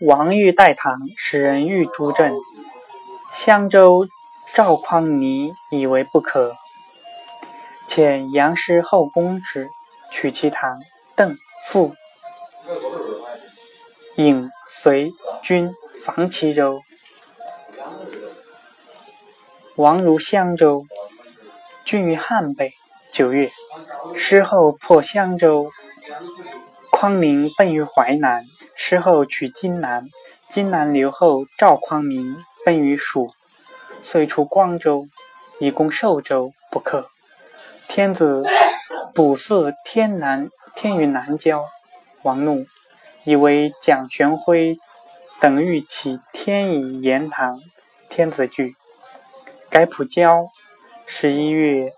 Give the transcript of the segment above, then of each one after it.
王欲代唐，使人欲诛郑。襄州赵匡尼以为不可，遣杨师后公之，取其堂。邓父引随军防齐州。王如襄州，郡于汉北。九月，师后破襄州，匡宁奔于淮南。师后取荆南，荆南留后赵匡明奔于蜀，遂出光州，以攻寿州，不克。天子卜祀天南，天于南郊，王怒，以为蒋玄辉等欲起天以言唐，天子惧，改卜郊。十一月，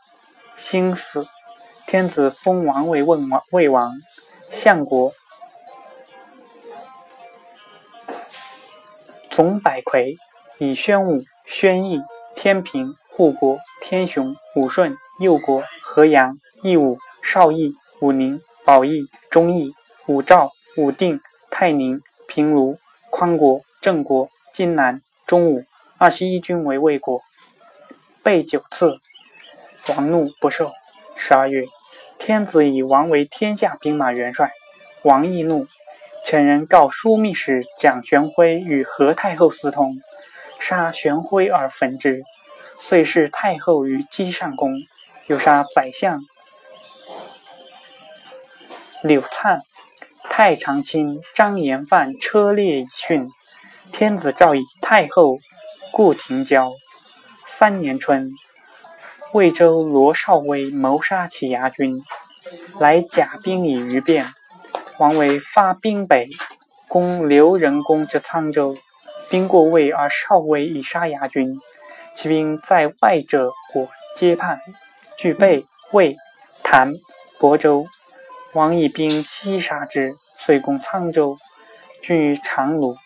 辛巳，天子封王为魏王，魏王，相国。冯百魁，以宣武、宣义、天平、护国、天雄、武顺、右国、河阳、义武、绍义、武宁、宝义、忠义、武兆、武定、泰宁、平卢、匡国、郑国、荆南、中武二十一军为魏国，备九次，王怒不受。十二月，天子以王为天下兵马元帅，王亦怒。遣人告枢密使蒋玄辉与何太后私通，杀玄辉而焚之，遂弑太后于姬上宫，又杀宰相柳灿、太常卿张延范车裂以殉。天子诏以太后故庭交。三年春，魏州罗绍威谋杀其牙军，来甲兵以余变。王为发兵北，攻刘仁恭之沧州，兵过魏而少威以杀牙军，其兵在外者果皆叛，俱备魏、谭、亳州。王以兵西杀之，遂攻沧州，军于长卢。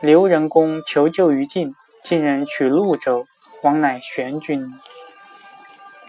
刘仁恭求救于晋，晋人取潞州，王乃玄军。